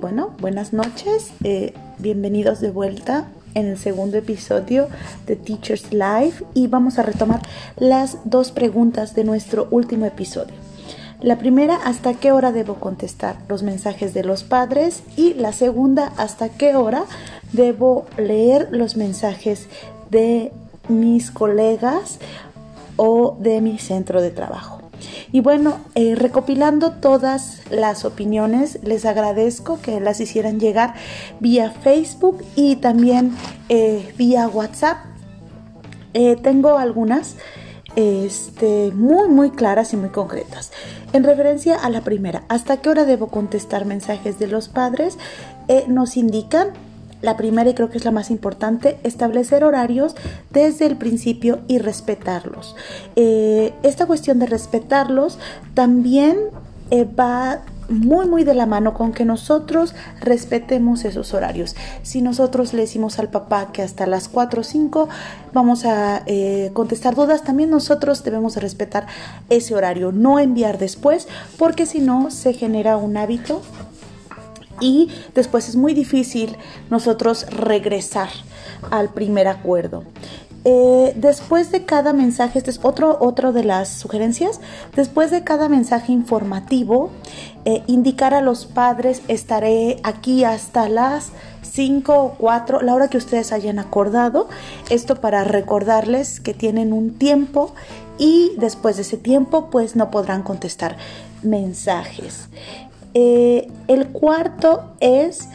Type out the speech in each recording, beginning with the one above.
Bueno, buenas noches, eh, bienvenidos de vuelta en el segundo episodio de Teachers Live y vamos a retomar las dos preguntas de nuestro último episodio. La primera, ¿hasta qué hora debo contestar los mensajes de los padres? Y la segunda, ¿hasta qué hora debo leer los mensajes de mis colegas o de mi centro de trabajo? Y bueno, eh, recopilando todas las opiniones, les agradezco que las hicieran llegar vía Facebook y también eh, vía WhatsApp. Eh, tengo algunas este, muy, muy claras y muy concretas. En referencia a la primera, ¿hasta qué hora debo contestar mensajes de los padres? nos indican la primera y creo que es la más importante, establecer horarios desde el principio y respetarlos. Eh, esta cuestión de respetarlos también eh, va muy muy de la mano con que nosotros respetemos esos horarios. Si nosotros le decimos al papá que hasta las 4 o 5 vamos a eh, contestar dudas, también nosotros debemos respetar ese horario, no enviar después, porque si no se genera un hábito y después es muy difícil nosotros regresar al primer acuerdo. Eh, después de cada mensaje, este es otro, otro de las sugerencias, después de cada mensaje informativo, eh, indicar a los padres estaré aquí hasta las 5 o 4, la hora que ustedes hayan acordado, esto para recordarles que tienen un tiempo y después de ese tiempo pues no podrán contestar mensajes. Eh, el cuarto es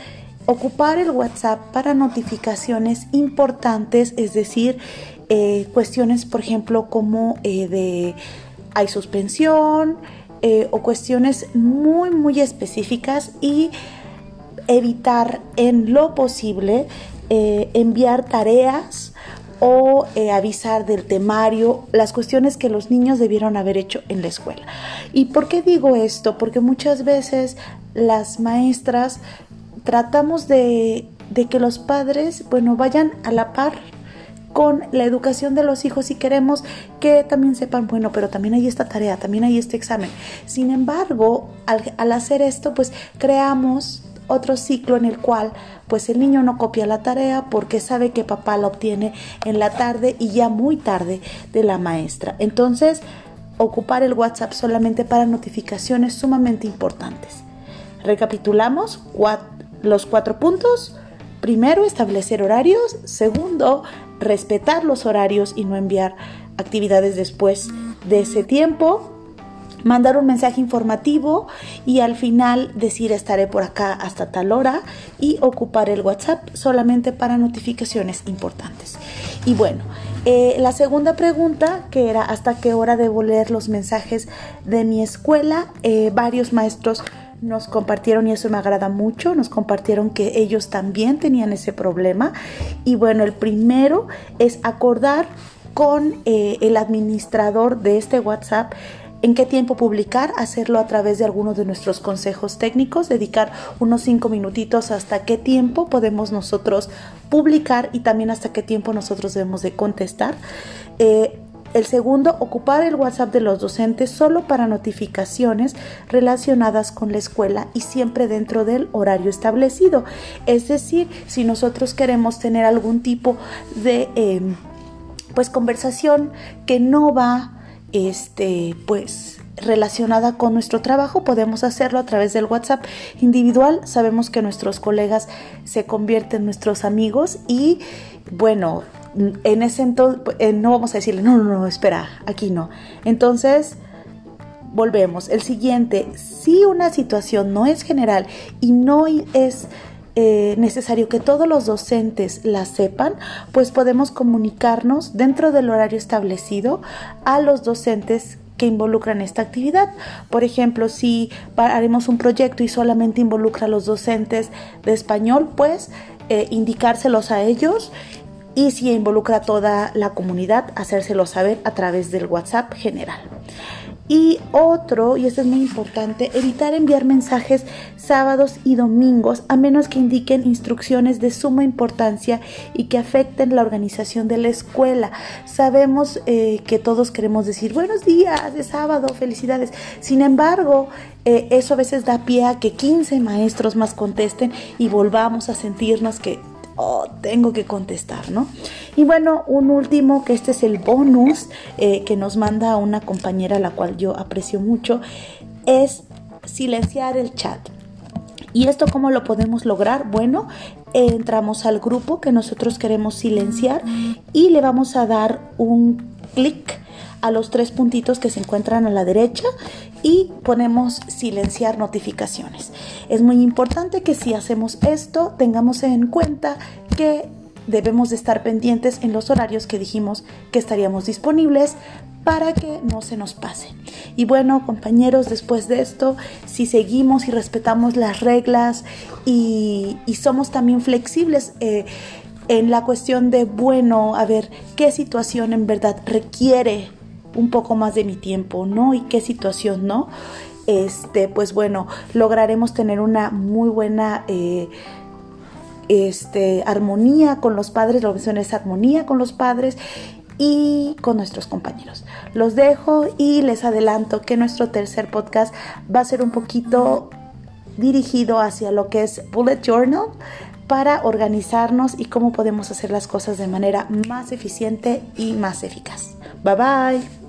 ocupar el WhatsApp para notificaciones importantes, es decir, eh, cuestiones, por ejemplo, como eh, de hay suspensión o cuestiones muy, muy específicas y evitar en lo posible enviar tareas o eh, avisar del temario, las cuestiones que los niños debieron haber hecho en la escuela. ¿Y por qué digo esto? Porque muchas veces las maestras tratamos de, que los padres, bueno, vayan a la par con la educación de los hijos y queremos que también sepan, bueno, pero también hay esta tarea, también hay este examen. Sin embargo, al hacer esto, pues creamos otro ciclo en el cual pues el niño no copia la tarea porque sabe que papá la obtiene en la tarde y ya muy tarde de la maestra. Entonces, ocupar el WhatsApp solamente para notificaciones sumamente importantes. Recapitulamos los cuatro puntos. Primero, establecer horarios. Segundo, respetar los horarios y no enviar actividades después de ese tiempo mandar un mensaje informativo y al final decir estaré por acá hasta tal hora y ocupar el WhatsApp solamente para notificaciones importantes. Y bueno, eh, la segunda pregunta que era hasta qué hora debo leer los mensajes de mi escuela, eh, varios maestros nos compartieron y eso me agrada mucho, nos compartieron que ellos también tenían ese problema y bueno, el primero es acordar con eh, el administrador de este WhatsApp en qué tiempo publicar, hacerlo a través de algunos de nuestros consejos técnicos, dedicar unos cinco minutitos hasta qué tiempo podemos nosotros publicar y también hasta qué tiempo nosotros debemos de contestar. Eh, el segundo, ocupar el WhatsApp de los docentes solo para notificaciones relacionadas con la escuela y siempre dentro del horario establecido. Es decir, si nosotros queremos tener algún tipo de em, pues conversación que no va este, pues relacionada con nuestro trabajo, podemos hacerlo a través del WhatsApp individual. Sabemos que nuestros colegas se convierten en nuestros amigos y bueno, en ese entonces eh, no vamos a decirle, no, no, no, espera, aquí no. Entonces, volvemos. El siguiente, si una situación no es general y no es eh, necesario que todos los docentes la sepan, pues podemos comunicarnos dentro del horario establecido a los docentes que involucran esta actividad. Por ejemplo, si haremos un proyecto y solamente involucra a los docentes de español, pues eh, indicárselos a ellos y si involucra a toda la comunidad, hacérselo saber a través del WhatsApp general. Y otro, y esto es muy importante, evitar enviar mensajes sábados y domingos a menos que indiquen instrucciones de suma importancia y que afecten la organización de la escuela. Sabemos eh, que todos queremos decir buenos días, de sábado, felicidades. Sin embargo, eh, eso a veces da pie a que 15 maestros más contesten y volvamos a sentirnos que oh, tengo que contestar, ¿no? Y bueno, un último, que este es el bonus eh, que nos manda una compañera, la cual yo aprecio mucho, es silenciar el chat. ¿Y esto cómo lo podemos lograr? Bueno, entramos al grupo que nosotros queremos silenciar y le vamos a dar un clic a los tres puntitos que se encuentran a la derecha y ponemos silenciar notificaciones. Es muy importante que si hacemos esto tengamos en cuenta que debemos de estar pendientes en los horarios que dijimos que estaríamos disponibles para que no se nos pase. Y bueno, compañeros, después de esto, si seguimos y respetamos las reglas y, somos también flexibles, eh, en la cuestión de, bueno, a ver, qué situación en verdad requiere un poco más de mi tiempo, ¿no? Y qué situación, ¿no? Este, pues bueno, lograremos tener una muy buena eh, este, armonía con los padres, lo que son es armonía con los padres y con nuestros compañeros. Los dejo y les adelanto que nuestro tercer podcast va a ser un poquito dirigido hacia lo que es Bullet Journal para organizarnos y cómo podemos hacer las cosas de manera más eficiente y más eficaz. Bye bye.